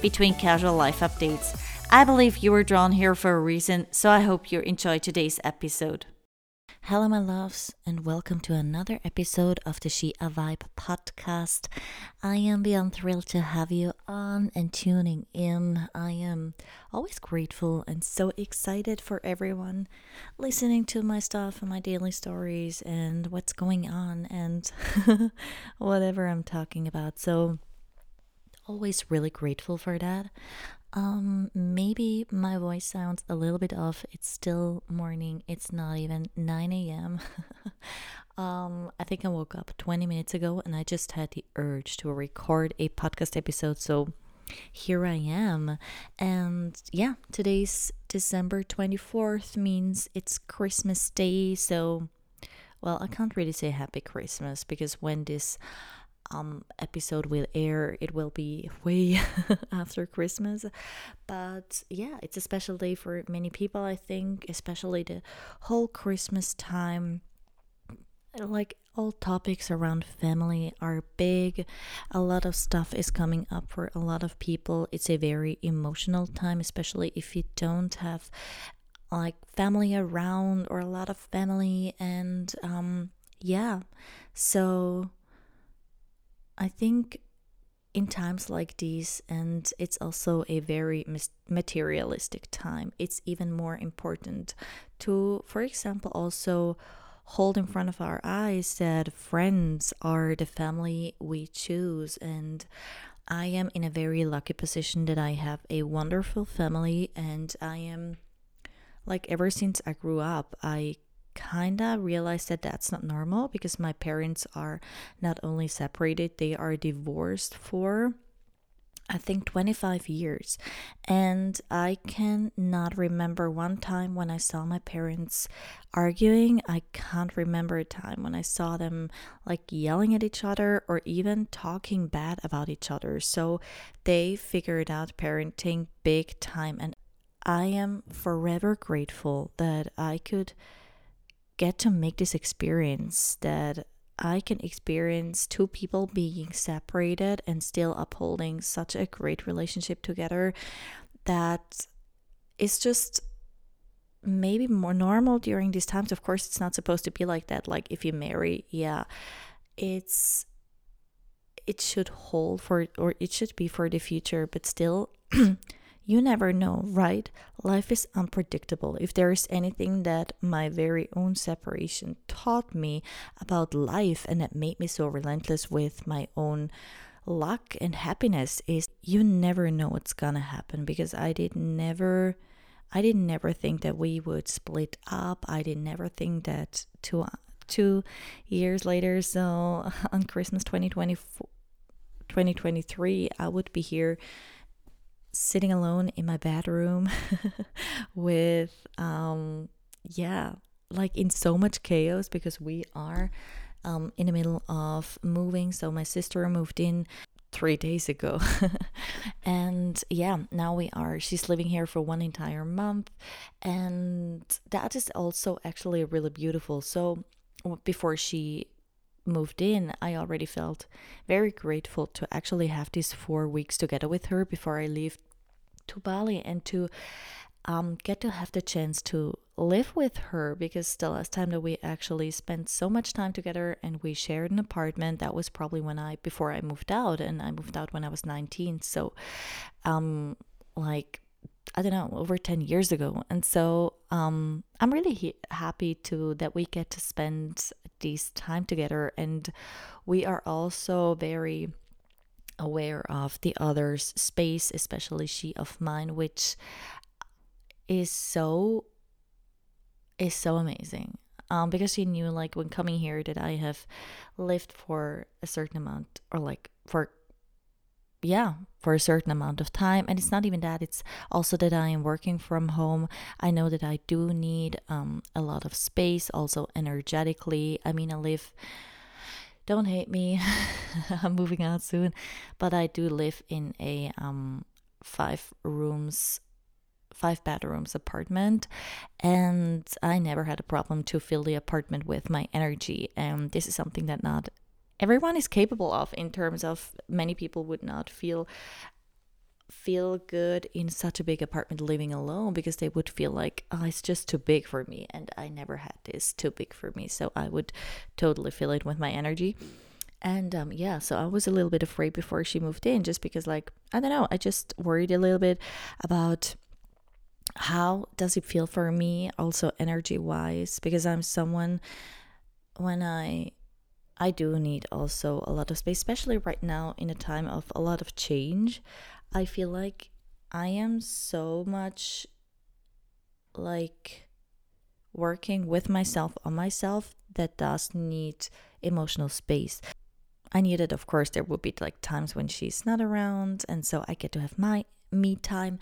between casual life updates. I believe you were drawn here for a reason, so I hope you enjoy today's episode. Hello, my loves, and welcome to another episode of the She a Vibe podcast. I am beyond thrilled to have you on and tuning in. I am always grateful and so excited for everyone listening to my stuff and my daily stories and what's going on and whatever I'm talking about. So, always really grateful for that. Um, maybe my voice sounds a little bit off. It's still morning. It's not even 9 a.m. um, I think I woke up 20 minutes ago and I just had the urge to record a podcast episode. So here I am. And yeah, today's December 24th means it's Christmas Day. So, well, I can't really say Happy Christmas because when this um, episode will air, it will be way after Christmas. But yeah, it's a special day for many people, I think, especially the whole Christmas time. Like all topics around family are big. A lot of stuff is coming up for a lot of people. It's a very emotional time, especially if you don't have like family around or a lot of family and um yeah. So I think in times like these, and it's also a very materialistic time, it's even more important to, for example, also hold in front of our eyes that friends are the family we choose. And I am in a very lucky position that I have a wonderful family, and I am like ever since I grew up, I kinda realized that that's not normal because my parents are not only separated, they are divorced for I think 25 years. And I can not remember one time when I saw my parents arguing. I can't remember a time when I saw them like yelling at each other or even talking bad about each other. So they figured out parenting big time. And I am forever grateful that I could get to make this experience that I can experience two people being separated and still upholding such a great relationship together that is just maybe more normal during these times. Of course, it's not supposed to be like that. Like if you marry, yeah, it's it should hold for or it should be for the future, but still You never know, right? Life is unpredictable. If there is anything that my very own separation taught me about life and that made me so relentless with my own luck and happiness is you never know what's gonna happen because I did never I did never think that we would split up. I did never think that two two years later, so on Christmas 2020 2023, I would be here sitting alone in my bedroom with um yeah like in so much chaos because we are um in the middle of moving. So my sister moved in three days ago. And yeah now we are she's living here for one entire month. And that is also actually really beautiful. So before she moved in, I already felt very grateful to actually have these four weeks together with her before I leave to Bali and to um, get to have the chance to live with her because the last time that we actually spent so much time together and we shared an apartment that was probably when I before I moved out and I moved out when I was 19 so um like I don't know, over 10 years ago. And so um, I'm really he- happy to that we get to spend this time together. And we are also very aware of the other's space, especially she of mine, which is so is so amazing. Um, because she knew like when coming here that I have lived for a certain amount or like for yeah, for a certain amount of time. And it's not even that, it's also that I am working from home. I know that I do need um, a lot of space, also energetically. I mean, I live, don't hate me, I'm moving out soon, but I do live in a um, five rooms five bedrooms apartment and i never had a problem to fill the apartment with my energy and this is something that not everyone is capable of in terms of many people would not feel feel good in such a big apartment living alone because they would feel like oh it's just too big for me and I never had this too big for me so I would totally fill it with my energy. And um, yeah so I was a little bit afraid before she moved in just because like I don't know I just worried a little bit about how does it feel for me also energy wise because I'm someone when I I do need also a lot of space, especially right now in a time of a lot of change. I feel like I am so much like working with myself on myself that does need emotional space. I need it, of course. There will be like times when she's not around, and so I get to have my me time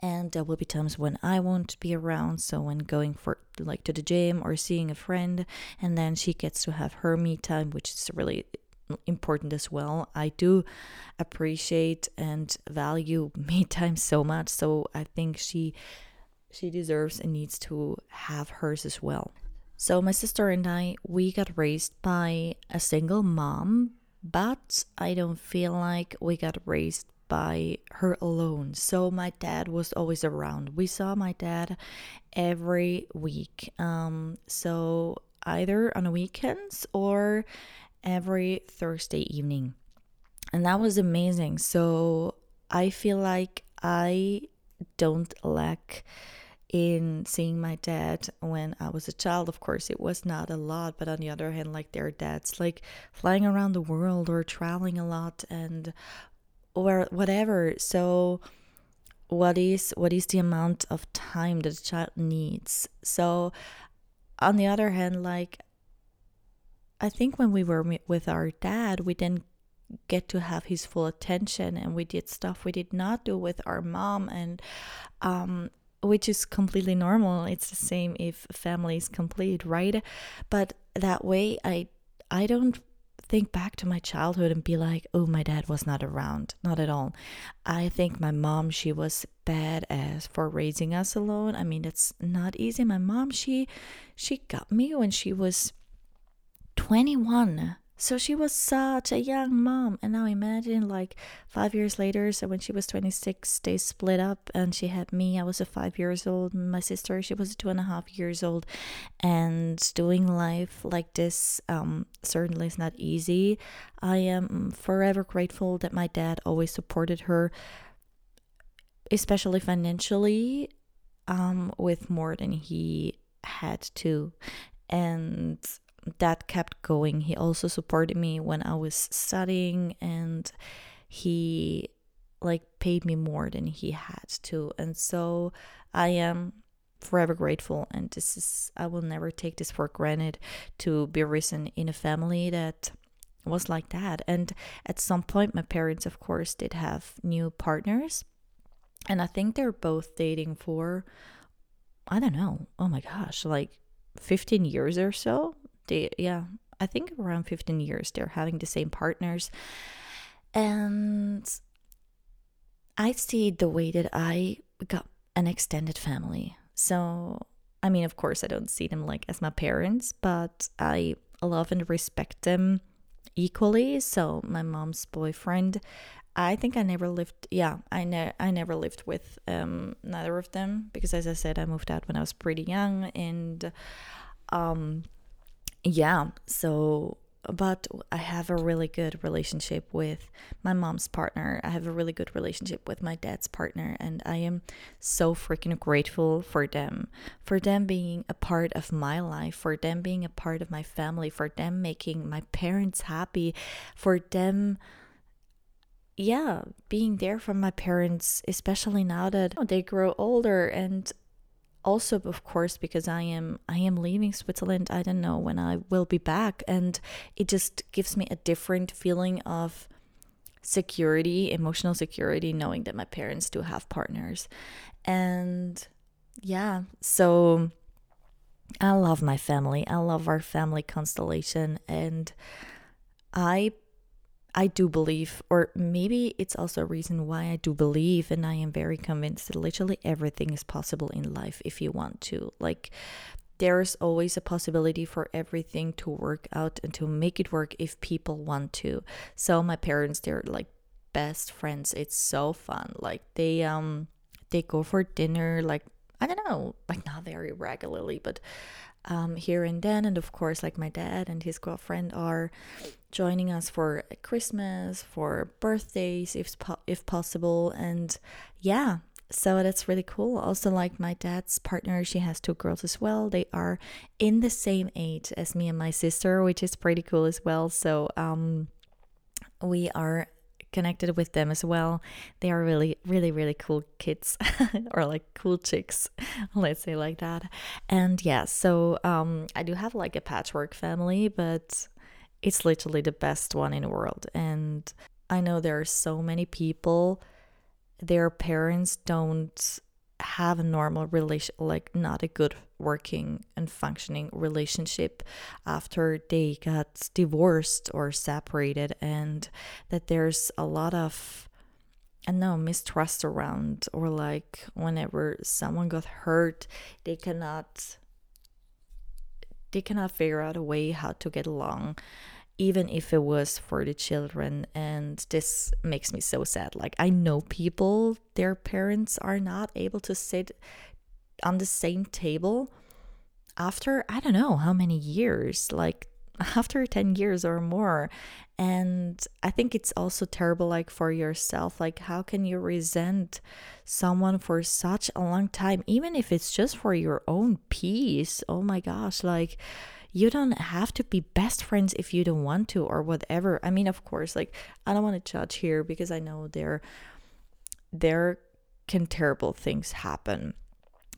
and there will be times when I won't be around. So when going for like to the gym or seeing a friend, and then she gets to have her me time, which is really important as well. I do appreciate and value me time so much, so I think she she deserves and needs to have hers as well. So my sister and I we got raised by a single mom, but I don't feel like we got raised by her alone. So my dad was always around. We saw my dad every week. Um, so either on weekends or every Thursday evening. And that was amazing. So I feel like I don't lack in seeing my dad when I was a child. Of course, it was not a lot, but on the other hand, like their dads, like flying around the world or traveling a lot and or whatever. So what is what is the amount of time that a child needs? So on the other hand like i think when we were with our dad we didn't get to have his full attention and we did stuff we did not do with our mom and um which is completely normal. It's the same if family is complete right? But that way i i don't think back to my childhood and be like, oh, my dad was not around. Not at all. I think my mom, she was badass for raising us alone. I mean, it's not easy. My mom, she she got me when she was 21 so she was such a young mom. And now imagine like five years later, so when she was 26, they split up and she had me. I was a five years old. My sister, she was two and a half years old. And doing life like this um, certainly is not easy. I am forever grateful that my dad always supported her, especially financially, um, with more than he had to. And that kept going. He also supported me when I was studying and he like paid me more than he had to. And so I am forever grateful and this is I will never take this for granted to be risen in a family that was like that. And at some point my parents of course did have new partners. And I think they're both dating for I don't know. Oh my gosh, like 15 years or so they yeah i think around 15 years they're having the same partners. And i see the way that i got an extended family. So i mean of course i don't see them like as my parents but i love and respect them equally. So my mom's boyfriend i think i never lived yeah i ne- i never lived with um neither of them because as i said i moved out when i was pretty young and um yeah, so but I have a really good relationship with my mom's partner. I have a really good relationship with my dad's partner, and I am so freaking grateful for them, for them being a part of my life, for them being a part of my family, for them making my parents happy, for them yeah, being there for my parents, especially now that they grow older and also of course because i am i am leaving switzerland i don't know when i will be back and it just gives me a different feeling of security, emotional security, knowing that my parents do have partners. And yeah, so I love my family. I love our family constellation. And I I do believe, or maybe it's also a reason why I do believe, and I am very convinced that literally everything is possible in life if you want to. Like, there's always a possibility for everything to work out and to make it work if people want to. So, my parents, they're like best friends. It's so fun. Like, they, um, they go for dinner, like, I don't know, like not very regularly, but um, here and then. And of course, like my dad and his girlfriend are joining us for Christmas, for birthdays, if if possible. And yeah, so that's really cool. Also, like my dad's partner, she has two girls as well. They are in the same age as me and my sister, which is pretty cool as well. So um, we are connected with them as well. They are really, really, really cool kids or like cool chicks, let's say like that. And yeah, so um, I do have like a patchwork family, but it's literally the best one in the world. And I know there are so many people, their parents don't have a normal relation like not a good working and functioning relationship after they got divorced or separated and that there's a lot of I know mistrust around or like whenever someone got hurt they cannot they cannot figure out a way how to get along even if it was for the children. And this makes me so sad. Like, I know people, their parents are not able to sit on the same table after, I don't know how many years, like after 10 years or more. And I think it's also terrible, like for yourself. Like, how can you resent someone for such a long time, even if it's just for your own peace? Oh my gosh, like, you don't have to be best friends if you don't want to or whatever. I mean, of course, like I don't want to judge here because I know there there can terrible things happen,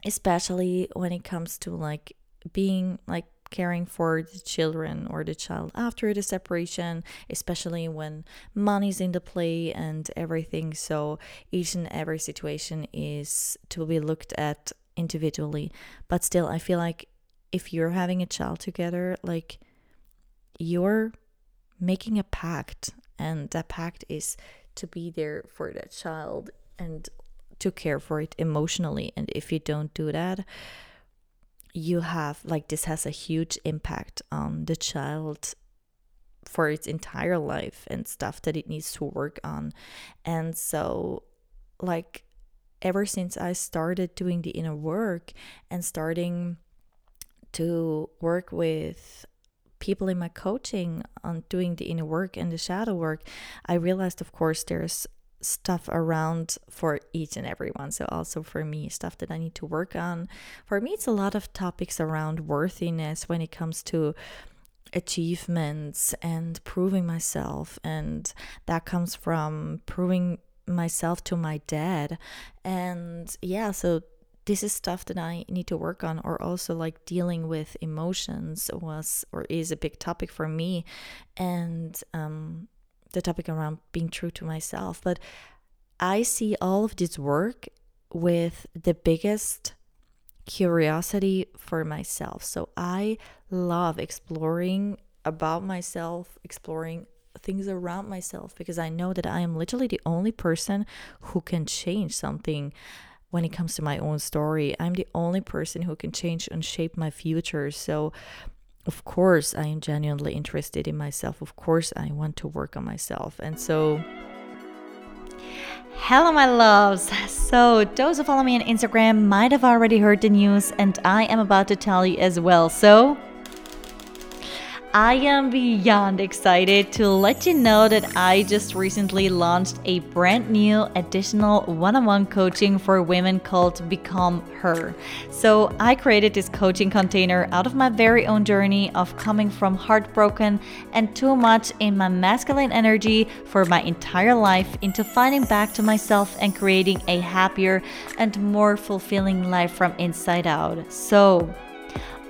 especially when it comes to like being like caring for the children or the child after the separation, especially when money's in the play and everything. So each and every situation is to be looked at individually. But still, I feel like if you're having a child together, like you're making a pact, and that pact is to be there for that child and to care for it emotionally. And if you don't do that, you have like this has a huge impact on the child for its entire life and stuff that it needs to work on. And so, like, ever since I started doing the inner work and starting to work with people in my coaching on doing the inner work and the shadow work, I realized, of course, there's stuff around for each and everyone. So, also for me, stuff that I need to work on. For me, it's a lot of topics around worthiness when it comes to achievements and proving myself. And that comes from proving myself to my dad. And yeah, so this is stuff that I need to work on, or also like dealing with emotions was or is a big topic for me, and um, the topic around being true to myself. But I see all of this work with the biggest curiosity for myself. So I love exploring about myself, exploring things around myself because I know that I am literally the only person who can change something when it comes to my own story. I'm the only person who can change and shape my future. So, of course, I am genuinely interested in myself. Of course, I want to work on myself. And so, Hello, my loves. So, those who follow me on Instagram might have already heard the news, and I am about to tell you as well. So, I am beyond excited to let you know that I just recently launched a brand new additional one on one coaching for women called Become Her. So, I created this coaching container out of my very own journey of coming from heartbroken and too much in my masculine energy for my entire life into finding back to myself and creating a happier and more fulfilling life from inside out. So,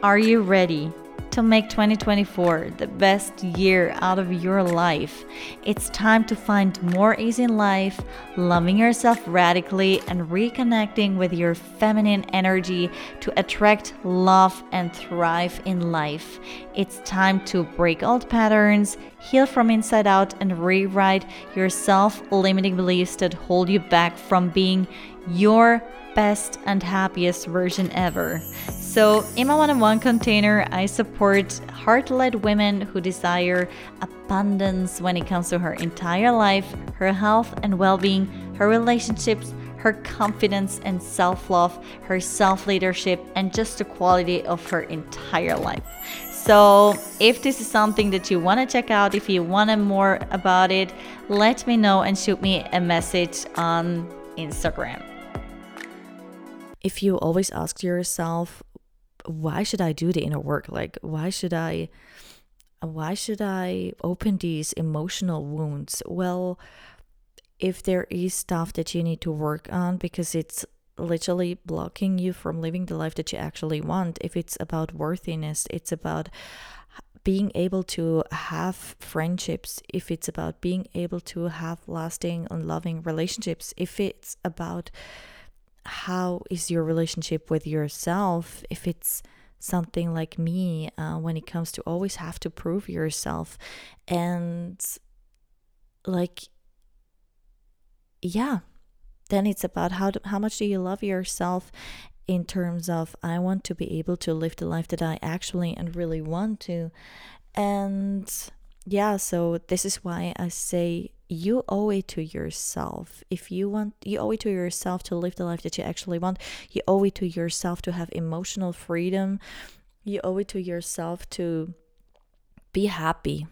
are you ready? To make 2024 the best year out of your life. It's time to find more ease in life, loving yourself radically, and reconnecting with your feminine energy to attract love and thrive in life. It's time to break old patterns, heal from inside out, and rewrite your self limiting beliefs that hold you back from being your best and happiest version ever. So, in my one on one container, I support heart led women who desire abundance when it comes to her entire life, her health and well being, her relationships, her confidence and self love, her self leadership, and just the quality of her entire life. So, if this is something that you want to check out, if you want to more about it, let me know and shoot me a message on Instagram if you always ask yourself why should i do the inner work? Like why should i why should i open these emotional wounds? Well if there is stuff that you need to work on because it's literally blocking you from living the life that you actually want if it's about worthiness it's about being able to have friendships if it's about being able to have lasting and loving relationships if it's about how is your relationship with yourself if it's something like me uh, when it comes to always have to prove yourself? And like yeah then it's about how do, how much do you love yourself in terms of I want to be able to live the life that I actually and really want to. And yeah so this is why I say you owe it to yourself. If you want you owe it to yourself to live the life that you actually want. You owe it to yourself to have emotional freedom. You owe it to yourself to be happy.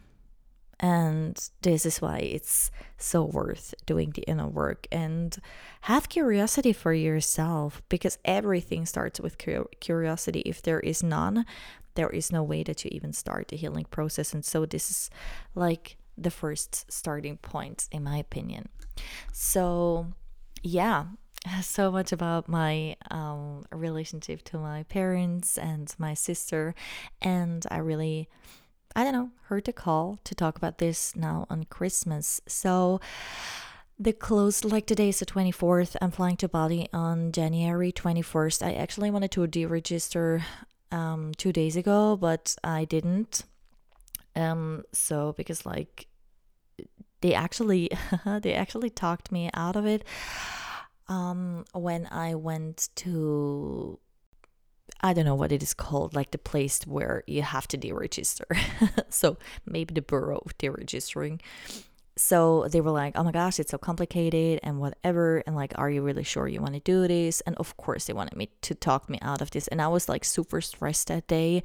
And this is why it's so worth doing the inner work. And have curiosity for yourself because everything starts with curiosity. If there is none there is no way that you even start the healing process. And so this is like the first starting point, in my opinion. So, yeah, so much about my um, relationship to my parents and my sister. And I really, I don't know, heard the call to talk about this now on Christmas. So, the close, like today is the 24th. I'm flying to Bali on January 21st. I actually wanted to deregister um, two days ago, but I didn't um, so because like they actually they actually talked me out of it um when I went to I don't know what it is called, like the place where you have to deregister. so maybe the bureau of deregistering. So they were like, oh my gosh, it's so complicated and whatever. And like, are you really sure you want to do this? And of course, they wanted me to talk me out of this. And I was like super stressed that day.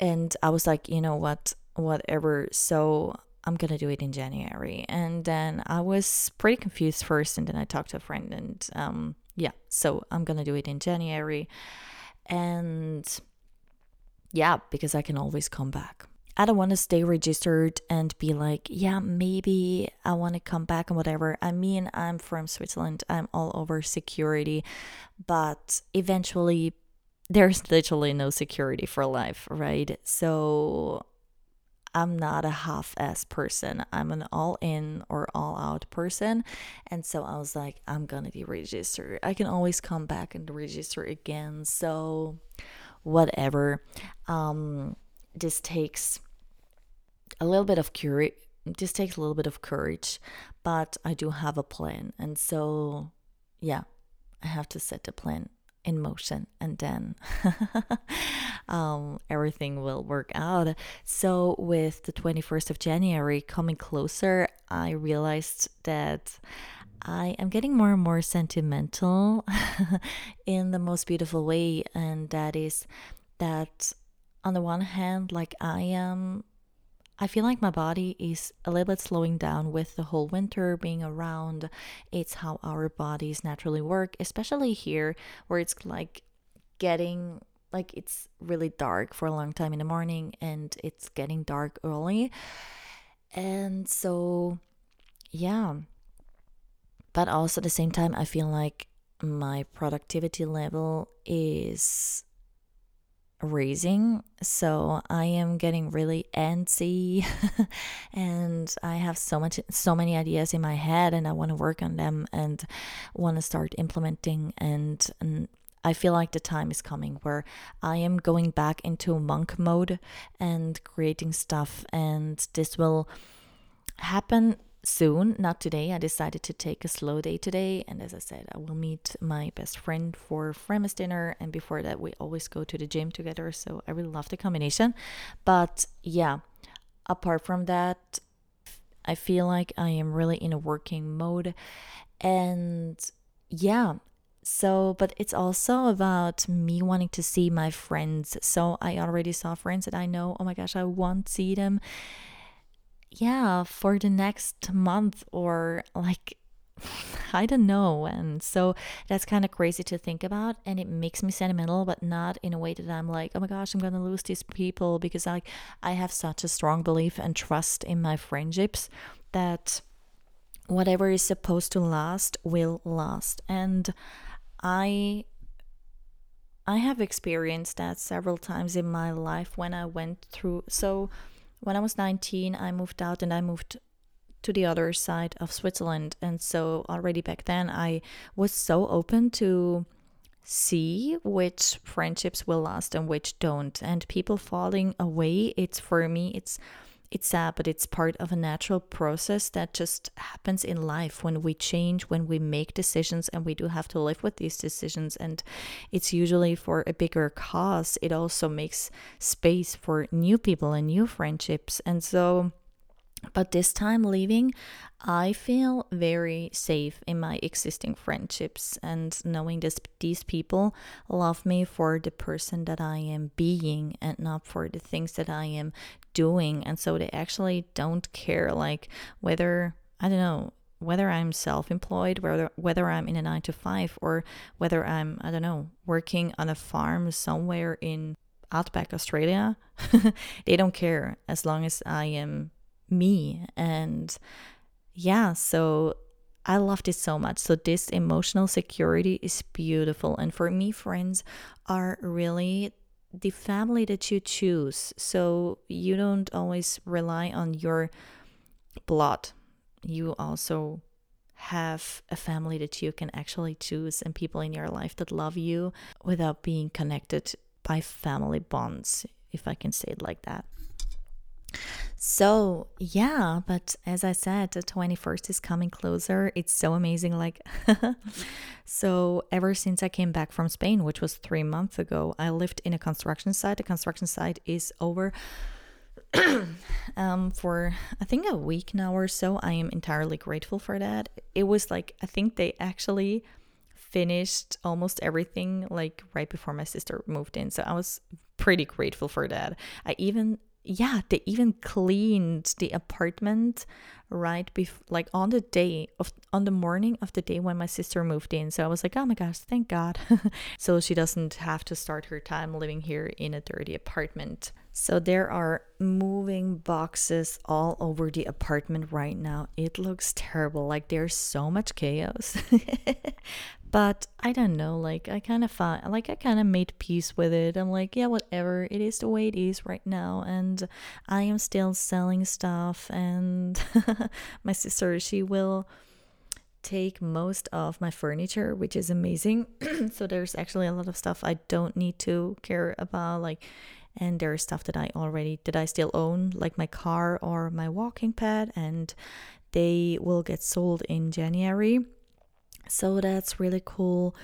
And I was like, you know what? whatever. So I'm gonna do it in January. And then I was pretty confused first, and then I talked to a friend, and um, yeah, so I'm gonna do it in January. And yeah, because I can always come back. I don't want to stay registered and be like, yeah, maybe I want to come back and whatever. I mean, I'm from Switzerland, I'm all over security, but eventually there's literally no security for life, right? So I'm not a half ass person. I'm an all in or all out person. And so I was like, I'm gonna deregister. I can always come back and register again. So whatever. Um this takes a little bit of courage this takes a little bit of courage, but I do have a plan. And so yeah, I have to set a plan in motion and then um, everything will work out. So, with the 21st of January coming closer, I realized that I am getting more and more sentimental in the most beautiful way, and that is that on the one hand, like I am I feel like my body is a little bit slowing down with the whole winter being around. It's how our bodies naturally work, especially here where it's like getting like it's really dark for a long time in the morning and it's getting dark early. And so, yeah. But also at the same time, I feel like my productivity level is raising so i am getting really antsy and i have so much so many ideas in my head and i want to work on them and want to start implementing and, and I feel like the time is coming where I am going back into monk mode and creating stuff, and this will happen soon, not today. I decided to take a slow day today, and as I said, I will meet my best friend for Fremes dinner, and before that, we always go to the gym together. So I really love the combination. But yeah, apart from that, I feel like I am really in a working mode, and yeah, so, but it's also about me wanting to see my friends. So, I already saw friends that I know, oh my gosh, I want to see them. Yeah, for the next month or like I don't know. And so that's kind of crazy to think about. And it makes me sentimental, but not in a way that I'm like, oh my gosh, I'm going to lose these people because I, I have such a strong belief and trust in my friendships that whatever is supposed to last will last. And I I have experienced that several times in my life when I went through so when I was 19 I moved out and I moved to the other side of Switzerland. And so already back then I was so open to see which friendships will last and which don't. And people falling away it's for me it's it's sad, but it's part of a natural process that just happens in life when we change, when we make decisions, and we do have to live with these decisions. And it's usually for a bigger cause. It also makes space for new people and new friendships. And so, but this time leaving, I feel very safe in my existing friendships and knowing this these people love me for the person that I am being and not for the things that I am doing. And so they actually don't care like whether I don't know whether I'm self-employed, whether whether I'm in a 9 to 5 or whether I'm I don't know working on a farm somewhere in outback Australia. they don't care as long as I am me. And yeah, so I loved it so much. So, this emotional security is beautiful. And for me, friends are really the family that you choose. So, you don't always rely on your blood, you also have a family that you can actually choose and people in your life that love you without being connected by family bonds, if I can say it like that. So, yeah, but as I said, the 21st is coming closer. It's so amazing. Like, so ever since I came back from Spain, which was three months ago, I lived in a construction site. The construction site is over um, for I think a week now or so. I am entirely grateful for that. It was like, I think they actually finished almost everything like right before my sister moved in. So I was pretty grateful for that. I even yeah, they even cleaned the apartment right before, like on the day of, on the morning of the day when my sister moved in. So I was like, oh my gosh, thank God. so she doesn't have to start her time living here in a dirty apartment. So there are moving boxes all over the apartment right now. It looks terrible. Like there's so much chaos. but i don't know like i kind of thought like i kind of made peace with it. I'm like yeah whatever. It is the way it is right now and i am still selling stuff and my sister she will take most of my furniture which is amazing. So there's actually a lot of stuff i don't need to care about like and there's stuff that i already that i still own like my car or my walking pad and they will get sold in january so that's really cool.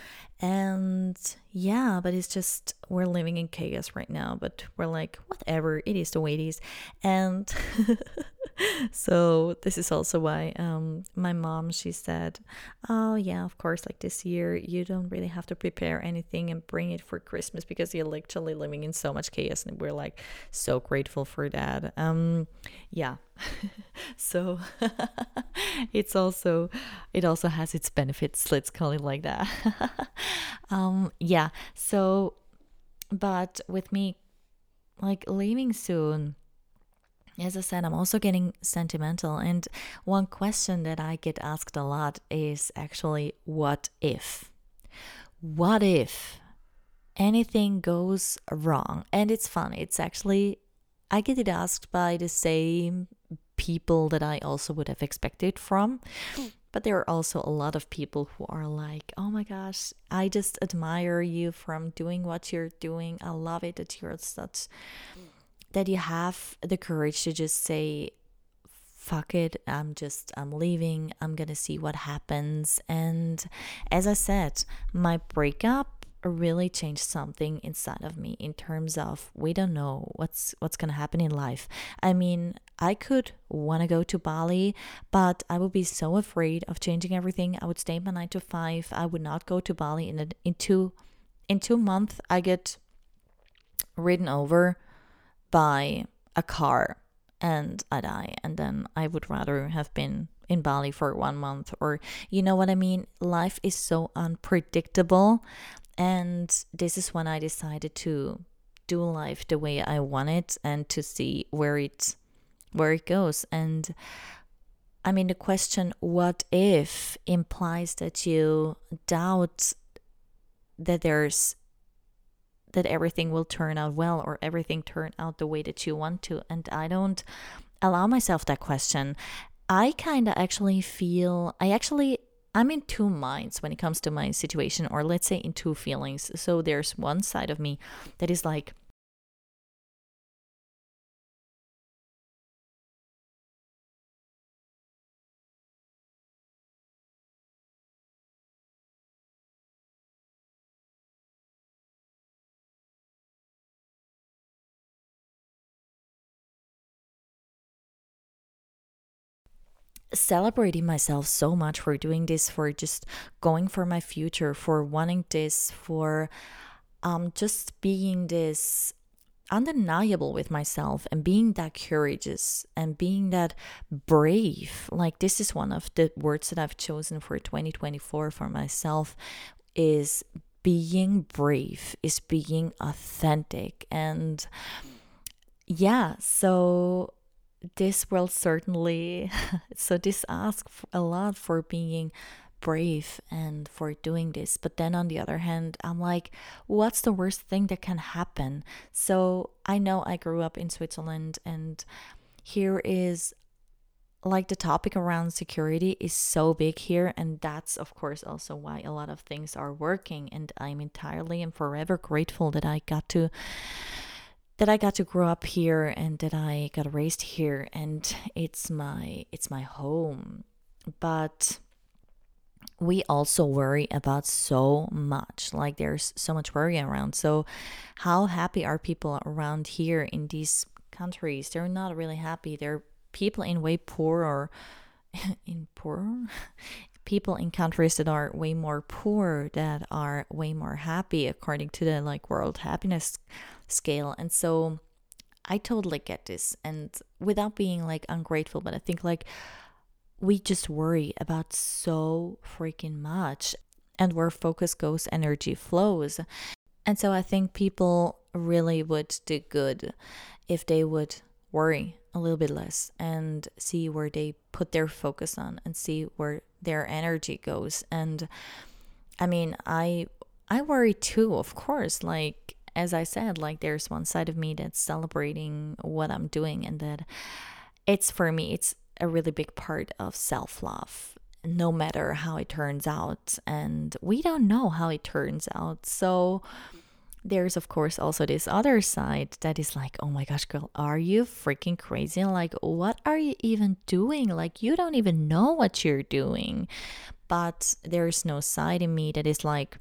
And yeah, but it's just we're living in chaos right now, but we're like, whatever, it is the way it is. And so this is also why um my mom she said, Oh yeah, of course, like this year you don't really have to prepare anything and bring it for Christmas because you're literally living in so much chaos and we're like so grateful for that. Um yeah. so it's also it also has its benefits, let's call it like that. um yeah, so but with me like leaving soon as I said, I'm also getting sentimental. And one question that I get asked a lot is actually, what if? What if anything goes wrong. And it's funny, It's actually, I get it asked by the same people that I also would have expected from. Hmm. But there are also a lot of people who are like, oh my gosh, I just admire you from doing what you're doing. I love it that you're such, hmm. That you have the courage to just say, fuck it, I'm just, I'm leaving, I'm gonna see what happens. And as I said, my breakup really changed something inside of me in terms of we don't know what's what's to happen in life. I mean, I could want to go to Bali, but I would be so afraid of changing everything. I would stay my 9 to 5. I would not go to Bali in a, in two in 2 months I get ridden over by a car and I die. And then I would rather have been in Bali for one month, or you know what I mean? Life is so unpredictable. And this is when I decided to do life the way I want it and to see where it where it goes. And I mean the question what if implies that you doubt that there's that everything will turn out well or everything turn out the way that you want to. And I don't allow myself that question. I kind of actually feel, I actually, I'm in two minds when it comes to my situation, or let's say in two feelings. So there's one side of me that is like, celebrating myself so much for doing this, for just going for my future, for wanting this, for um, just being this undeniable with myself and being that courageous and being that brave. Like, this is one of the words that I've chosen for 2024 for myself is being brave, is being authentic. And yeah, so this will certainly so this asks a lot for being brave and for doing this but then on the other hand i'm like what's the worst thing that can happen? So i know i grew up in switzerland and here is like the topic around security is so big here and that's of course also why a lot of things are working and i'm entirely and forever grateful that i got to that I got to grow up here and that I got raised here and it's my it's my home. But we also worry about so much. Like there's so much worry around. So how happy are people around here in these countries? They're not really happy. They're people in way poorer in poor people in countries that are way more poor that are way more happy according to the like world happiness scale. And so I totally get this. And without being like ungrateful, but I think like we just worry about so freaking much. And where focus goes, energy flows. And so I think people really would do good if they would worry a little bit less and see where they put their focus on and see where their energy goes. And I mean, I I worry too, of course. Like as I said, like there's one side of me that's celebrating what I'm doing and that it's for me, it's a really big part of self love, no matter how it turns out. And we don't know how it turns out. So there's, of course, also this other side that is like, oh my gosh, girl, are you freaking crazy? Like, what are you even doing? Like, you don't even know what you're doing. But there's no side in me that is like,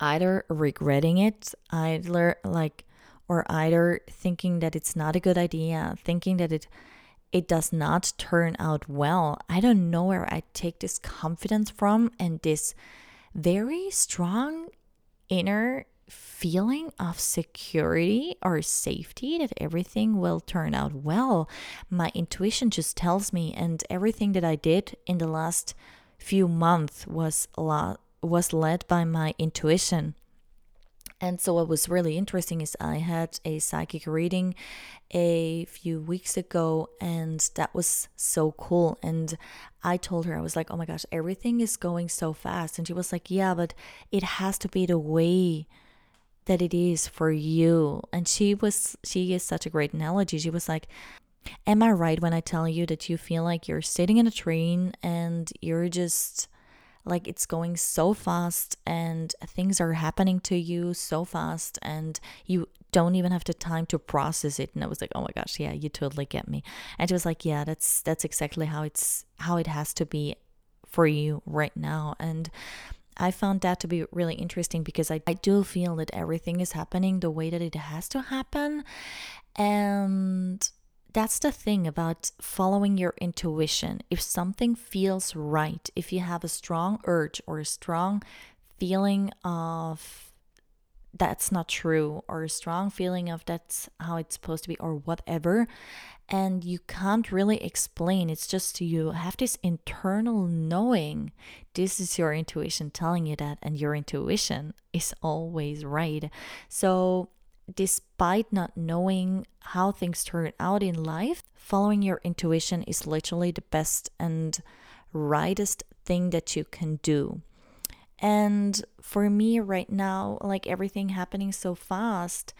either regretting it, either like, or either thinking that it's not a good idea, thinking that it it does not turn out well. I don't know where I take this confidence from and this very strong inner feeling of security or safety that everything will turn out well. My intuition just tells me and everything that I did in the last few months was a lot was led by my intuition. And so, what was really interesting is I had a psychic reading a few weeks ago, and that was so cool. And I told her, I was like, oh my gosh, everything is going so fast. And she was like, yeah, but it has to be the way that it is for you. And she was, she is such a great analogy. She was like, Am I right when I tell you that you feel like you're sitting in a train and you're just like it's going so fast and things are happening to you so fast and you don't even have the time to process it. And i was like oh my gosh yeah you totally get me. And she was like yeah that's that's exactly how it's how it has to be for you right now. And I found that to be really interesting because I, I do feel that everything is happening the way that it has to happen. And that's the thing about following your intuition. If something feels right, if you have a strong urge or a strong feeling of that's not true, or a strong feeling of that's how it's supposed to be, or whatever, and you can't really explain, it's just you have this internal knowing. This is your intuition telling you that, and your intuition is always right. So despite not knowing how things turn out in life, following your intuition is literally the best and rightest thing that you can do. And for me right now, like everything happening so fast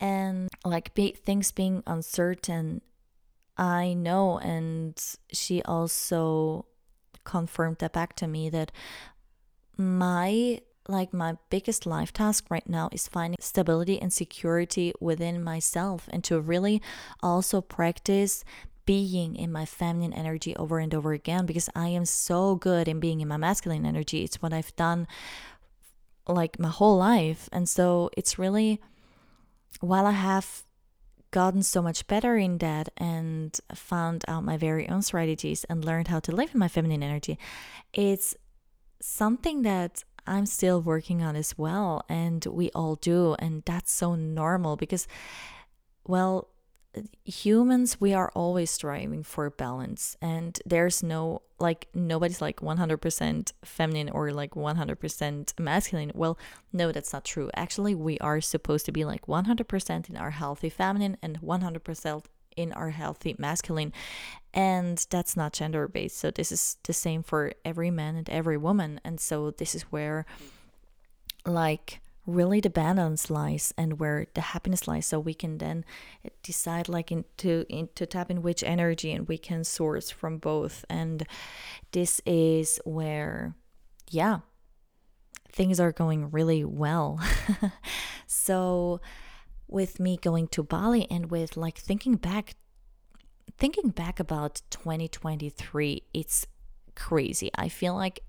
and like be- things being uncertain, I know, and she also confirmed that back to me that my like my biggest life task right now is finding stability and security within myself and to really also practice being in my feminine energy over and over again because I am so good in being in my masculine energy. It's what I've done like my whole life. And so it's really while I have gotten so much better in that and found out my very own strategies and learned how to live in my feminine energy, it's something that I'm still working on as well. And we all do. And that's so normal because, well, humans, we are always striving for balance. And there's no, like, nobody's like 100% feminine or like 100% masculine. Well, no, that's not true. Actually, we are supposed to be like 100% in our healthy feminine and 100% in our healthy masculine and that's not gender based so this is the same for every man and every woman. And so this is where like really the balance lies and where the happiness lies. So we can then decide like into into tap in which energy and we can source from both. And this is where yeah things are going really well. So with me going to Bali and with like thinking back thinking back about 2023 it's crazy. I feel like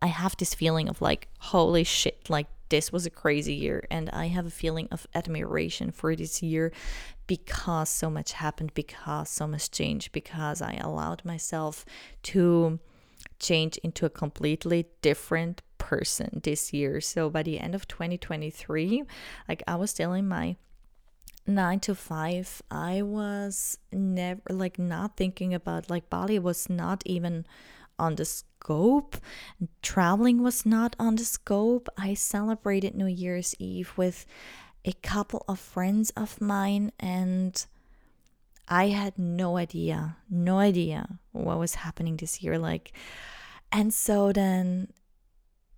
i have this feeling of like holy shit like this was a crazy year. And i have a feeling of admiration for this year because so much happened because so much changed because i allowed myself to change into a completely different person this year so by the end of 2023 like i was telling my nine to five, I was never like not thinking about like Bali was not even on the scope. Traveling was not on the scope. I celebrated New Year's Eve with a couple of friends of mine and I had no idea, no idea what was happening this year. Like, and so then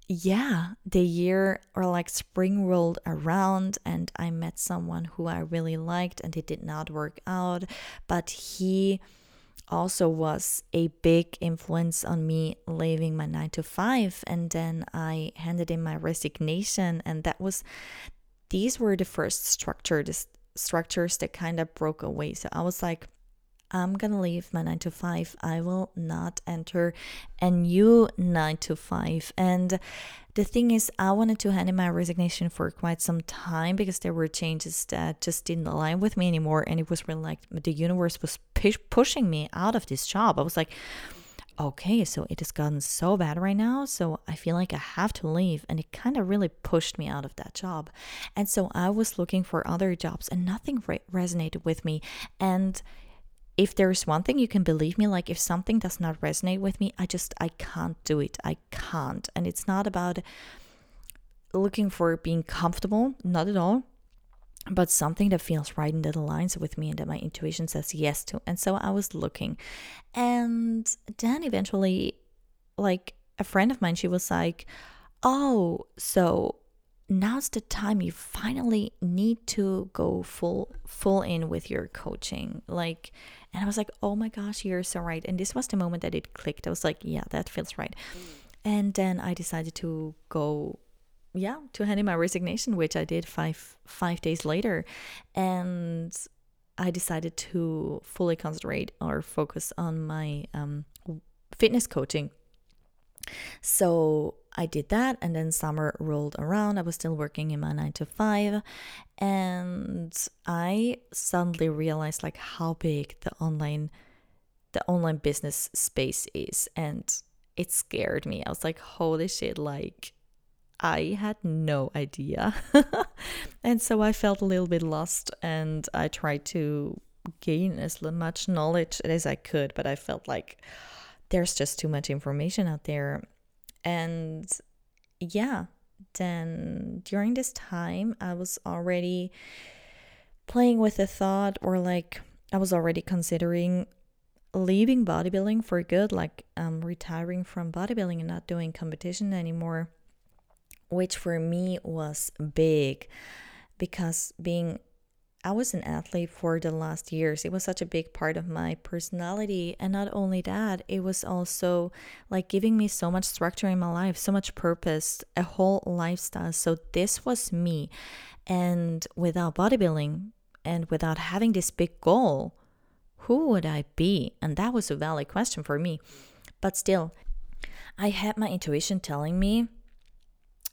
yeah, the year or like spring rolled around, and I met someone who I really liked, and it did not work out. But he also was a big influence on me leaving my nine to five. And then I handed in my resignation, and that was these were the first structures structures that kind of broke away. So I was like, I'm gonna leave my nine to five. I will not enter a new nine to five. And the thing is, I wanted to hand in my resignation for quite some time because there were changes that just didn't align with me anymore. And it was really like the universe was push- pushing me out of this job. I was like, okay, so it has gotten so bad right now. So I feel like I have to leave. And it kind of really pushed me out of that job. And so I was looking for other jobs and nothing re- resonated with me. And if there's one thing you can believe me like if something does not resonate with me i just i can't do it. I can't. And it's not about looking for being comfortable not at all but something that feels right and that aligns with me and that my intuition says yes to. And so i was looking. And then eventually like a friend of mine she was like oh so now's the time you finally need to go full full in with your coaching. Like and i was like oh my gosh you're so right. And this was the moment that it clicked. I was like yeah that feels right. And then i decided to go yeah to hand in my resignation which i did five five days later. And i decided to fully concentrate or focus on my um, fitness coaching. So I did that, and then summer rolled around. I was still working in my nine to five, and I suddenly realized like how big the online the online business space is, and it scared me. I was like, holy shit, like I had no idea. and so I felt a little bit lost and I tried to gain as much knowledge as I could, but I felt like there's just too much information out there. And yeah, then during this time, I was already playing with the thought, or like I was already considering leaving bodybuilding for good, like um, retiring from bodybuilding and not doing competition anymore, which for me was big because being I was an athlete for the last years. It was such a big part of my personality. And not only that, it was also like giving me so much structure in my life, so much purpose, a whole lifestyle. So this was me. And without bodybuilding and without having this big goal, who would I be? And that was a valid question for me. But still, I had my intuition telling me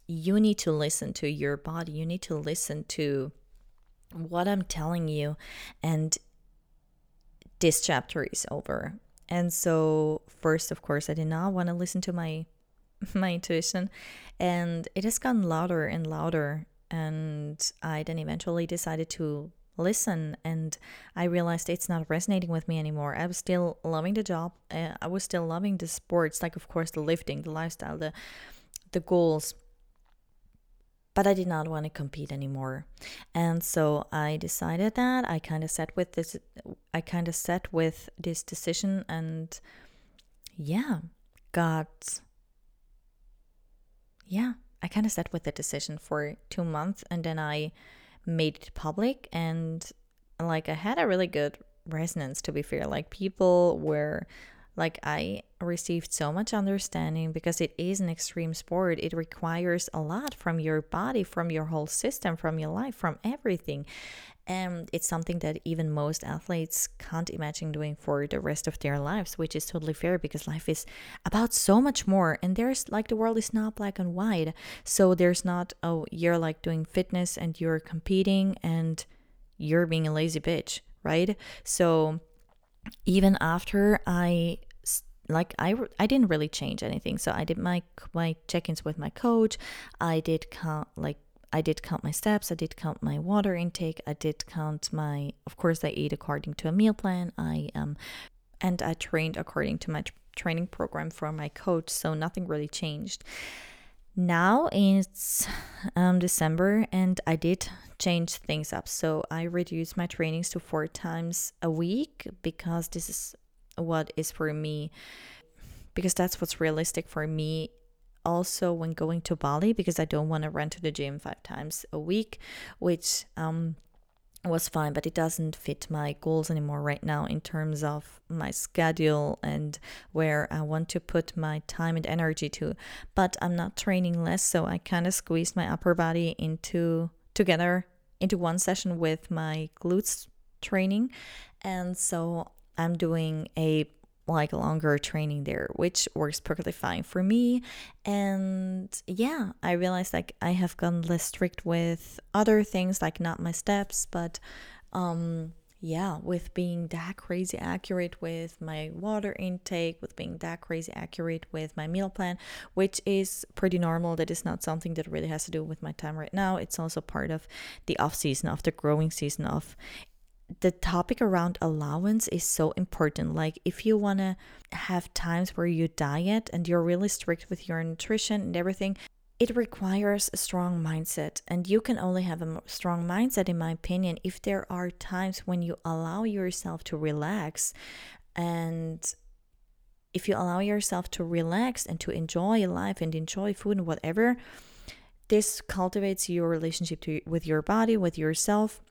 you need to listen to your body, you need to listen to what I'm telling you, and this chapter is over. And so, first, of course, I did not want to listen to my my intuition, and it has gotten louder and louder. And I then eventually decided to listen, and I realized it's not resonating with me anymore. I was still loving the job. Uh, I was still loving the sports, like of course the lifting, the lifestyle, the the goals but I did not want to compete anymore. And so I decided that I kind of sat with this I kind of sat with this decision and yeah, got yeah, I kind of sat with the decision for 2 months and then I made it public and like I had a really good resonance to be fair. Like people were like I received so much understanding because it is an extreme sport. It requires a lot from your body, from your whole system, from your life, from everything. And it's something that even most athletes can't imagine doing for the rest of their lives, which is totally fair because life is about so much more. And there's like the world is not black and white. So there's not, oh, you're like doing fitness and you're competing and you're being a lazy bitch, right? So even after I like I, I didn't really change anything. So i did my my check-ins with my coach. I did count like i did count my steps. I did count my water intake. I did count my of course i ate according to a meal plan. I um and i trained according to my training program from my coach. So nothing really changed. Now it's um, december and i did change things up. So i reduced my trainings to four times a week because this is what is for me because that's what's realistic for me also when going to Bali because I don't want to run to the gym five times a week, which um, was fine, but it doesn't fit my goals anymore right now in terms of my schedule and where I want to put my time and energy to. But I'm not training less, so I kind of squeezed my upper body into together into one session with my glutes training, and so I'm doing a like longer training there, which works perfectly fine for me. And yeah, I realized like I have gotten less strict with other things, like not my steps, but um yeah, with being that crazy accurate with my water intake, with being that crazy accurate with my meal plan, which is pretty normal. That is not something that really has to do with my time right now. It's also part of the off season, of the growing season of the topic around allowance is so important. Like, if you want to have times where you diet and you're really strict with your nutrition and everything, it requires a strong mindset. And you can only have a strong mindset, in my opinion, if there are times when you allow yourself to relax and if you allow yourself to relax and to enjoy life and enjoy food and whatever this cultivates your relationship to, with your body, with yourself,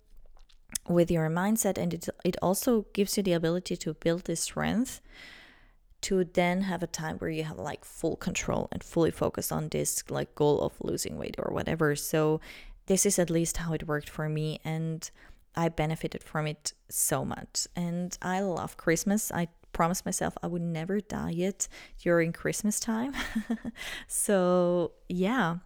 with your mindset, and it, it also gives you the ability to build this strength to then have a time where you have like full control and fully focus on this like goal of losing weight or whatever. So this is at least how it worked for me and I benefited from it so much. And I love Christmas. I promised myself I would never diet during Christmas time. so, yeah.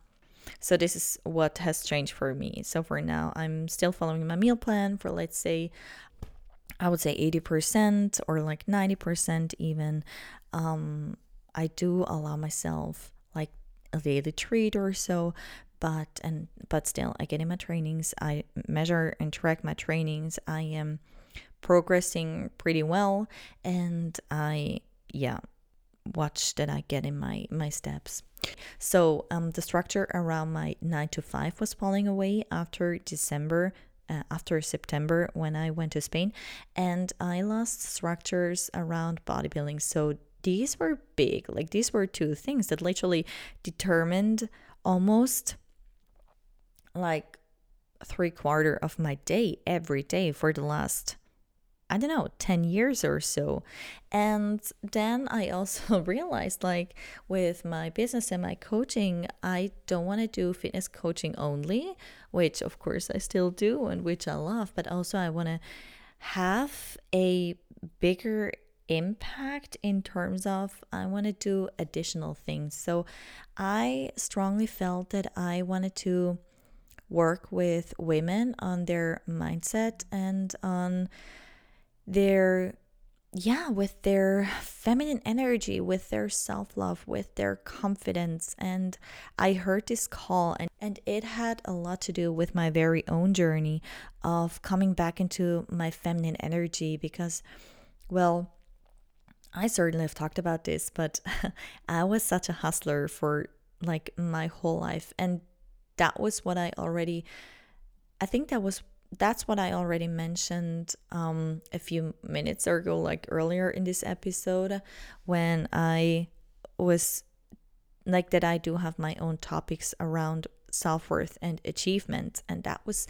So, this is what has changed for me. So, for now, I'm still following my meal plan for, let's say, I would say 80% or like 90% even. Um, I do allow myself like a daily treat or so, but and but still I get in my trainings, I measure and track my trainings. I am progressing pretty well and I yeah, watch that I get in my my steps. So um the structure around my 9 to 5 was falling away after December uh, after September when I went to Spain, and I lost structures around bodybuilding. So these were big, like these were two things that literally determined almost like three quarter of my day every day for the last I don't know, 10 years or so. And then I also realized, like, with my business and my coaching, I don't want to do fitness coaching only, which of course I still do and which I love, but also I want to have a bigger impact in terms of I want to do additional things. So I strongly felt that I wanted to work with women on their mindset and on their yeah, with their feminine energy, with their self love, with their confidence. And I heard this call, and, and it had a lot to do with my very own journey of coming back into my feminine energy because, well, I certainly have talked about this, but I was such a hustler for like my whole life. And that was what I already, I think that was that's what I already mentioned um, a few minutes ago, like earlier in this episode, when I was like that, I do have my own topics around self worth and achievement. And that was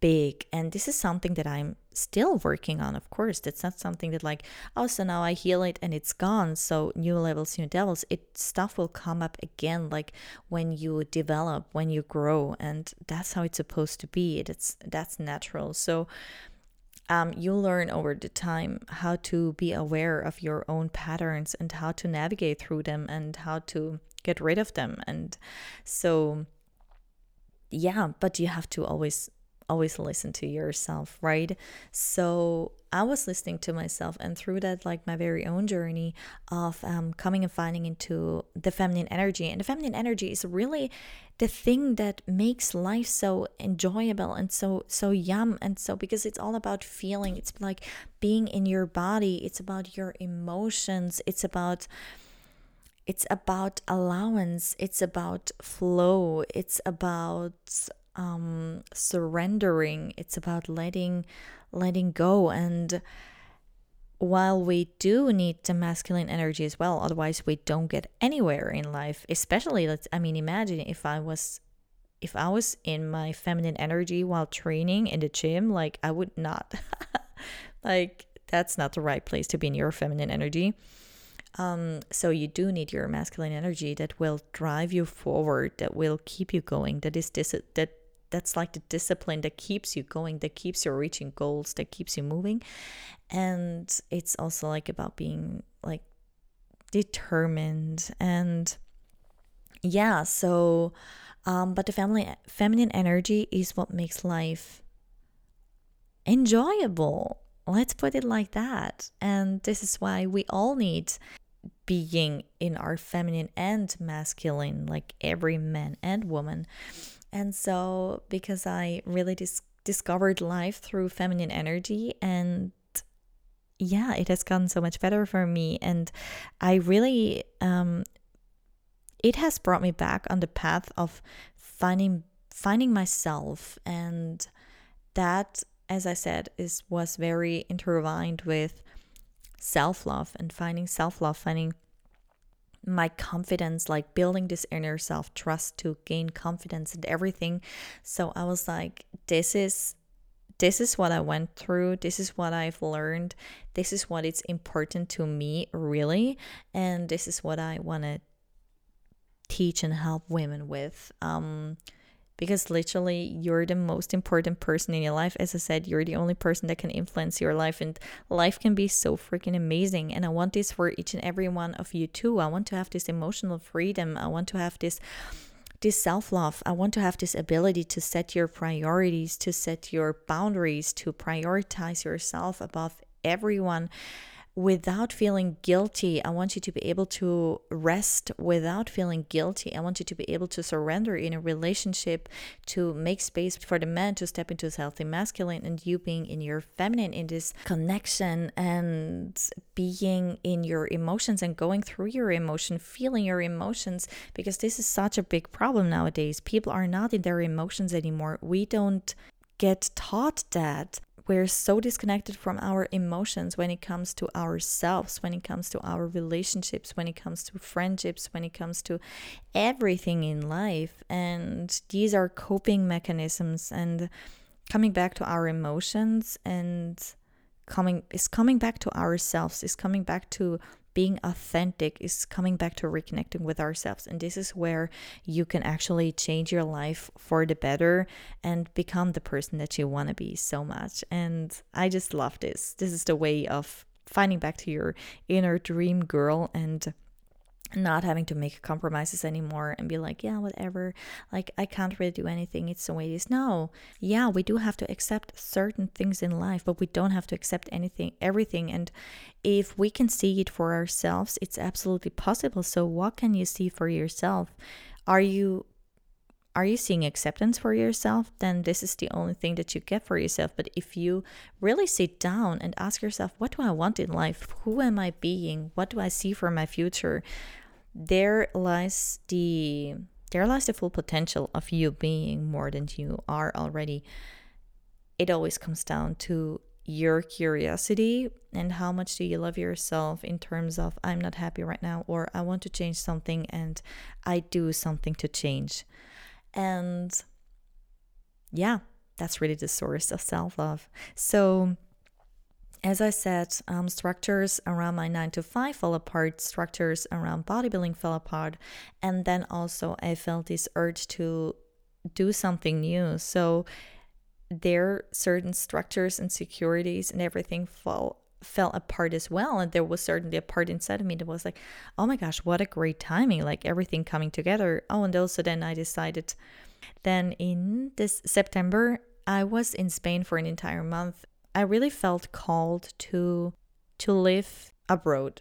big and this is something that i'm still working on of course. That's not something that like oh so now i heal it and it's gone so new levels new devils. It stuff will come up again like when you develop when you grow and that's how it's supposed to be. It's that's natural. So um, you learn over the time how to be aware of your own patterns and how to navigate through them and how to get rid of them. And so yeah but you have to always always listen to yourself, right? So I was listening to myself, and through that, like my very own journey of um, coming and finding into the feminine energy. And the feminine energy is really the thing that makes life so enjoyable and so so yum and so because it's all about feeling it's like being in your body it's about your emotions it's about it's about allowance it's about flow it's about um, surrendering it's about letting letting go. And while we do need the masculine energy as well otherwise we don't get anywhere in life especially let's i mean imagine if i was if i was in my feminine energy while training in the gym like i would not like that's not the right place to be in your feminine energy. Um, so you do need your masculine energy that will drive you forward that will keep you going that is this that that's like the discipline that keeps you going that keeps you reaching goals that keeps you moving. And it's also like about being like determined and yeah so um but the family feminine energy is what makes life enjoyable. Let's put it like that. And this is why we all need being in our feminine and masculine like every man and woman and so, because I really dis- discovered life through feminine energy, and yeah, it has gone so much better for me. And I really, um, it has brought me back on the path of finding finding myself and that as i said is was very intertwined with self-love and finding self-love finding my confidence, like building this inner self trust to gain confidence and everything. So I was like, this is this is what I went through. This is what I've learned. This is what it's important to me, really. And this is what I want to teach and help women with. Um, because literally you're the most important person in your life. As i said you're the only person that can influence your life and life can be so freaking amazing. And i want this for each and every one of you too. I want to have this emotional freedom. I want to have this this self-love. I want to have this ability to set your priorities to set your boundaries to prioritize yourself above everyone without feeling guilty. I want you to be able to rest without feeling guilty. I want you to be able to surrender in a relationship, to make space for the man to step into his healthy masculine and you being in your feminine, in this connection and being in your emotions and going through your emotion, feeling your emotions, because this is such a big problem nowadays. People are not in their emotions anymore. We don't get taught that we're so disconnected from our emotions when it comes to ourselves, when it comes to our relationships, when it comes to friendships, when it comes to everything in life. And these are coping mechanisms and coming back to our emotions and coming is coming back to ourselves is coming back to being authentic is coming back to reconnecting with ourselves. And this is where you can actually change your life for the better and become the person that you want to be so much. And I just love this. This is the way of finding back to your inner dream girl and not having to make compromises anymore and be like, yeah, whatever, like I can't really do anything, it's the way it is. No, yeah, we do have to accept certain things in life, but we don't have to accept anything, everything. And if we can see it for ourselves, it's absolutely possible. So, what can you see for yourself? Are you are you seeing acceptance for yourself? Then this is the only thing that you get for yourself. But if you really sit down and ask yourself, what do I want in life? Who am I being? What do I see for my future? There lies the there lies the full potential of you being more than you are already. It always comes down to your curiosity and how much do you love yourself in terms of I'm not happy right now or I want to change something and I do something to change. And yeah, that's really the source of self love. So, as I said, um, structures around my nine to five fell apart, structures around bodybuilding fell apart. And then also, I felt this urge to do something new. So, there certain structures and securities and everything fall fell apart as well and there was certainly a part inside of me that was like oh my gosh what a great timing like everything coming together. Oh and also then i decided then in this september i was in spain for an entire month. I really felt called to to live abroad.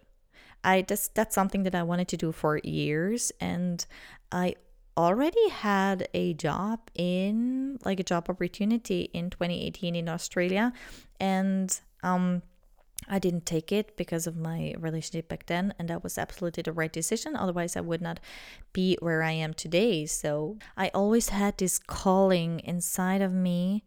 I just that's something that i wanted to do for years and i already had a job in like a job opportunity in 2018 in australia and um I didn't take it because of my relationship back then, and that was absolutely the right decision. Otherwise, I would not be where I am today. So, I always had this calling inside of me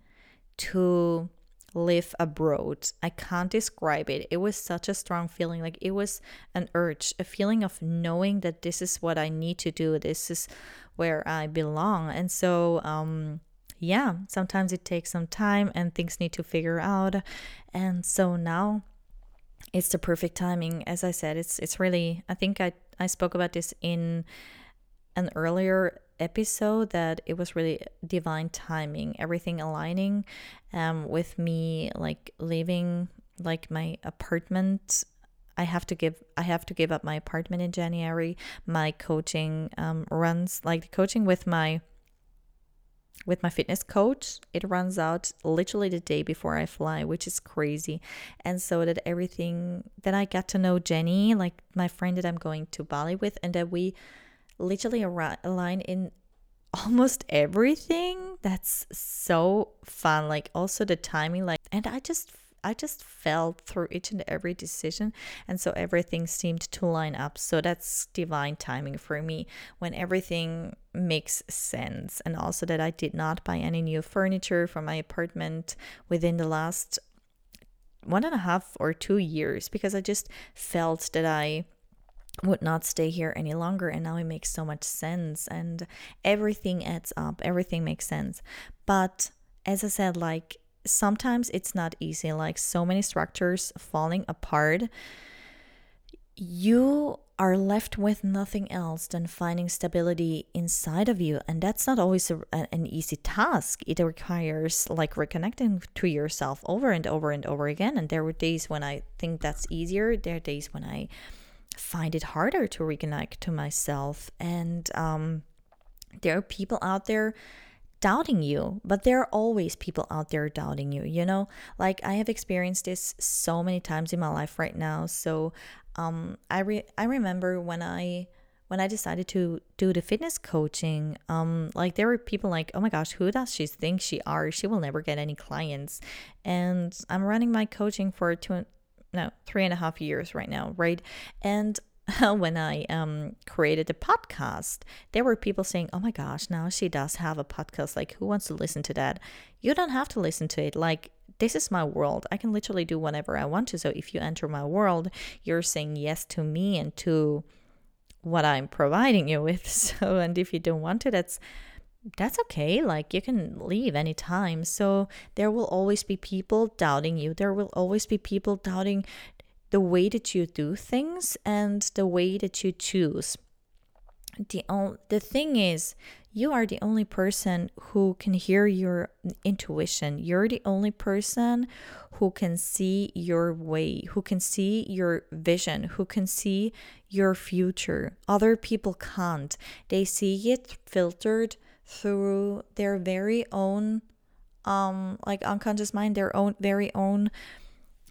to live abroad. I can't describe it. It was such a strong feeling. Like it was an urge, a feeling of knowing that this is what I need to do. This is where I belong. And so, um, yeah, sometimes it takes some time and things need to figure out. And so now it's the perfect timing. As I said, it's it's really I think I I spoke about this in an earlier episode that it was really divine timing, everything aligning um with me like leaving like my apartment I have to give I have to give up my apartment in January. My coaching um, runs like the coaching with my with my fitness coach, it runs out literally the day before I fly, which is crazy. And so that everything that I got to know Jenny, like my friend that I'm going to Bali with, and that we literally align in almost everything. That's so fun. Like also the timing, like, and I just I just felt through each and every decision. And so everything seemed to line up. So that's divine timing for me when everything makes sense. And also that I did not buy any new furniture for my apartment within the last one and a half or two years because I just felt that I would not stay here any longer and now it makes so much sense and everything adds up everything makes sense but as i said like sometimes it's not easy like so many structures falling apart you are left with nothing else than finding stability inside of you and that's not always a, an easy task it requires like reconnecting to yourself over and over and over again and there were days when i think that's easier there are days when i find it harder to reconnect to myself. And um, there are people out there doubting you, but there are always people out there doubting you, you know? Like I have experienced this so many times in my life right now. So um, I, re- I remember when I when I decided to do the fitness coaching, um, like there were people like, oh my gosh, who does she think she are? She will never get any clients. And I'm running my coaching for two, no three and a half years right now right and when I um, created the podcast, there were people saying, Oh my gosh, now she does have a podcast. Like, who wants to listen to that? You don't have to listen to it. Like, this is my world. I can literally do whatever I want to. So, if you enter my world, you're saying yes to me and to what I'm providing you with. So, and if you don't want to, that's that's okay. Like you can leave anytime. So there will always be people doubting you. There will always be people doubting the way that you do things and the way that you choose. The on- the thing is, you are the only person who can hear your intuition. You're the only person who can see your way, who can see your vision, who can see your future. Other people can't. They see it filtered through their very own um like unconscious mind their own very own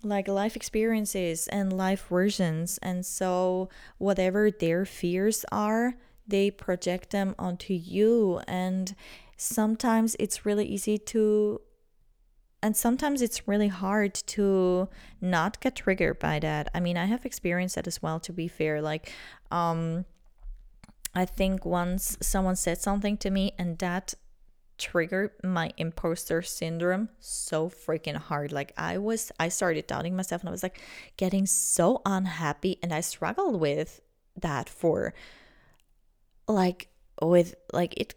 like life experiences and life versions. And so whatever their fears are they project them onto you. And sometimes it's really easy to and sometimes it's really hard to not get triggered by that. I mean i have experienced that as well to be fair. Like um I think once someone said something to me and that triggered my imposter syndrome so freaking hard. Like I was I started doubting myself and I was like getting so unhappy and I struggled with that for like with like it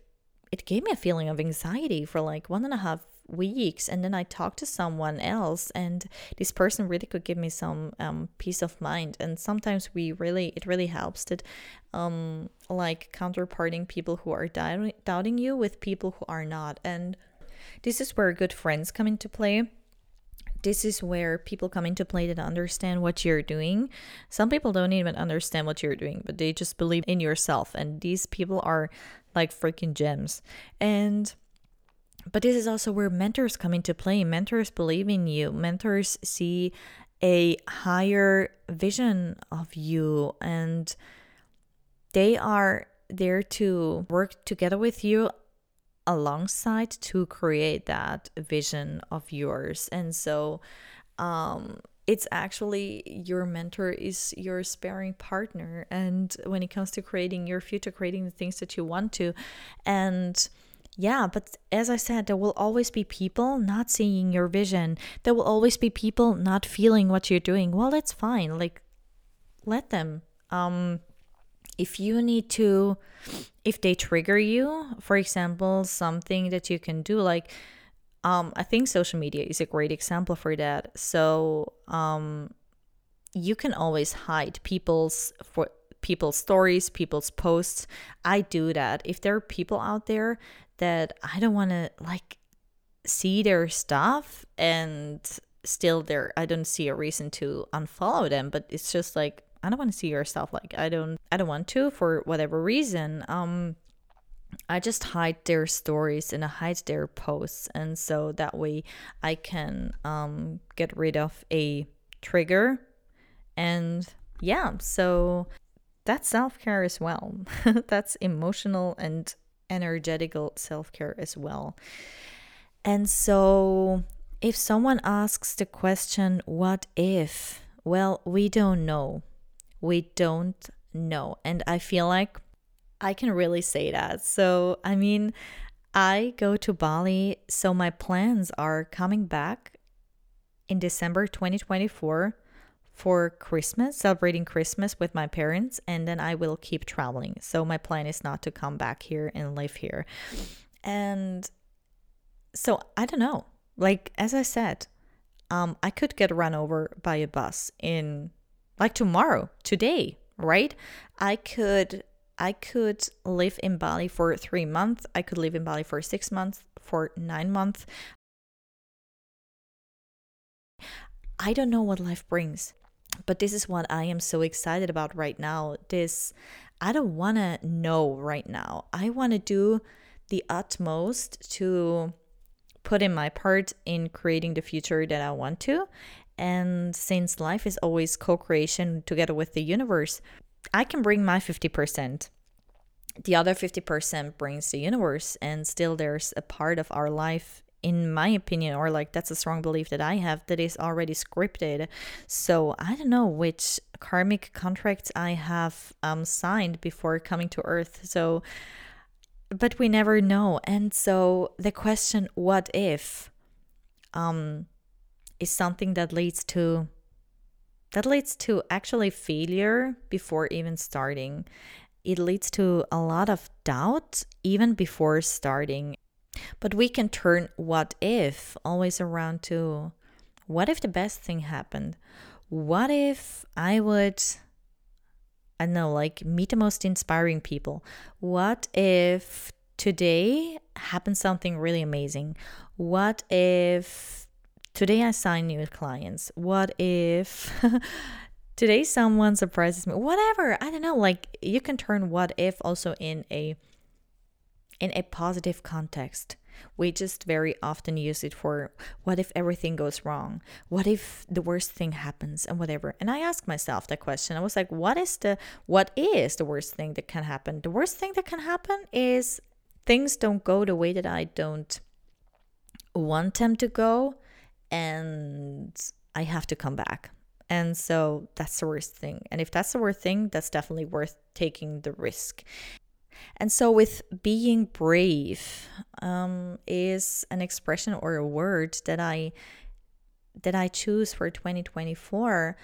it gave me a feeling of anxiety for like one and a half weeks and then i talked to someone else and this person really could give me some um, peace of mind and sometimes we really it really helps that um like counterparting people who are doubting, doubting you with people who are not and this is where good friends come into play this is where people come into play that understand what you're doing. Some people don't even understand what you're doing, but they just believe in yourself. And these people are like freaking gems. And but this is also where mentors come into play. Mentors believe in you. Mentors see a higher vision of you and they are there to work together with you alongside to create that vision of yours. And so um it's actually your mentor is your sparring partner and when it comes to creating your future creating the things that you want to and yeah, but as I said, there will always be people not seeing your vision. There will always be people not feeling what you're doing. Well, that's fine. Like let them. Um if you need to if they trigger you, for example, something that you can do like um I think social media is a great example for that. So, um you can always hide people's for people's stories, people's posts. I do that. If there are people out there that I don't want to like see their stuff and still there I don't see a reason to unfollow them, but it's just like I don't want to see your stuff like I don't I don't want to for whatever reason. Um I just hide their stories and I hide their posts and so that way I can um get rid of a trigger and yeah, so that's self-care as well. that's emotional and energetical self care as well. And so, if someone asks the question, what if? Well, we don't know. We don't know. And I feel like I can really say that. So, I mean, I go to Bali, so my plans are coming back in December 2024 for Christmas, celebrating Christmas with my parents, and then I will keep traveling. So my plan is not to come back here and live here. And so I don't know. Like as I said, um, I could get run over by a bus in like tomorrow, today, right? I could I could live in Bali for three months. I could live in Bali for six months, for nine months. I don't know what life brings, but this is what I am so excited about right now. This, I don't want to know right now. I want to do the utmost to put in my part in creating the future that I want to. And since life is always co creation together with the universe, I can bring my 50%. The other 50% brings the universe, and still there's a part of our life, in my opinion, or like that's a strong belief that I have, that is already scripted. So I don't know which karmic contracts I have um, signed before coming to Earth. So, but we never know. And so the question, what if, um, is something that leads to that leads to actually failure before even starting. It leads to a lot of doubt even before starting. But we can turn what if always around to what if the best thing happened? What if I would, I don't know, like meet the most inspiring people? What if today happened something really amazing? What if Today I sign new clients. What if today someone surprises me? Whatever. I don't know. Like you can turn what if also in a in a positive context. We just very often use it for what if everything goes wrong? What if the worst thing happens and whatever? And I asked myself that question. I was like, what is the what is the worst thing that can happen? The worst thing that can happen is things don't go the way that I don't want them to go and I have to come back. And so that's the worst thing. And if that's the worst thing, that's definitely worth taking the risk. And so, with being brave, um, is an expression or a word that I that I choose for 2024.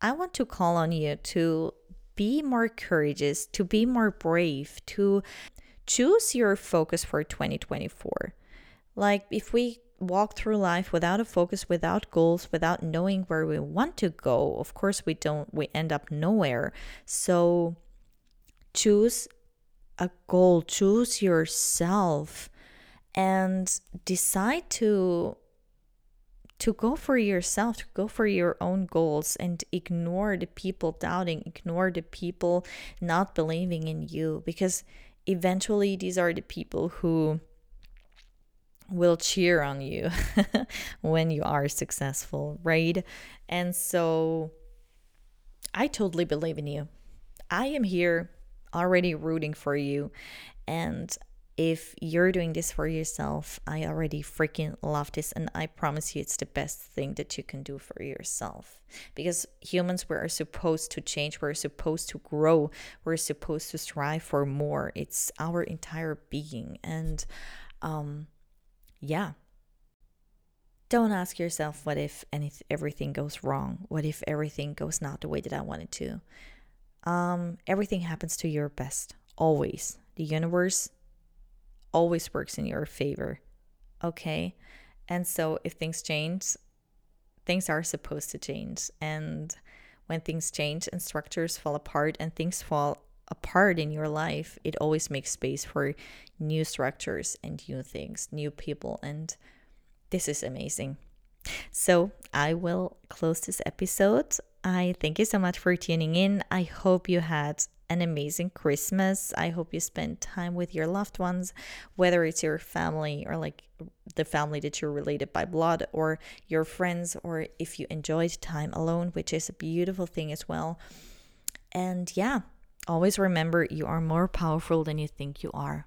I want to call on you to be more courageous, to be more brave, to choose your focus for 2024. Like if we walk through life without a focus, without goals, without knowing where we want to go, of course we don't we end up nowhere. So choose a goal, choose yourself and decide to to go for yourself, to go for your own goals and ignore the people doubting, ignore the people not believing in you because eventually these are the people who will cheer on you when you are successful, right? And so I totally believe in you. I am here already rooting for you. And if you're doing this for yourself, I already freaking love this. And I promise you, it's the best thing that you can do for yourself. Because humans, we are supposed to change, we're supposed to grow, we're supposed to strive for more. It's our entire being. And, um, yeah. Don't ask yourself what if anything, everything goes wrong? What if everything goes not the way that I wanted to? Um, everything happens to your best, always. The universe always works in your favor. Okay? And so if things change, things are supposed to change. And when things change and structures fall apart and things fall apart in your life, it always makes space for new structures and new things, new people. And this is amazing. So I will close this episode. I thank you so much for tuning in. I hope you had an amazing Christmas. I hope you spent time with your loved ones, whether it's your family or like the family that you're related by blood, or your friends, or if you enjoyed time alone, which is a beautiful thing as well. And yeah, Always remember you are more powerful than you think you are.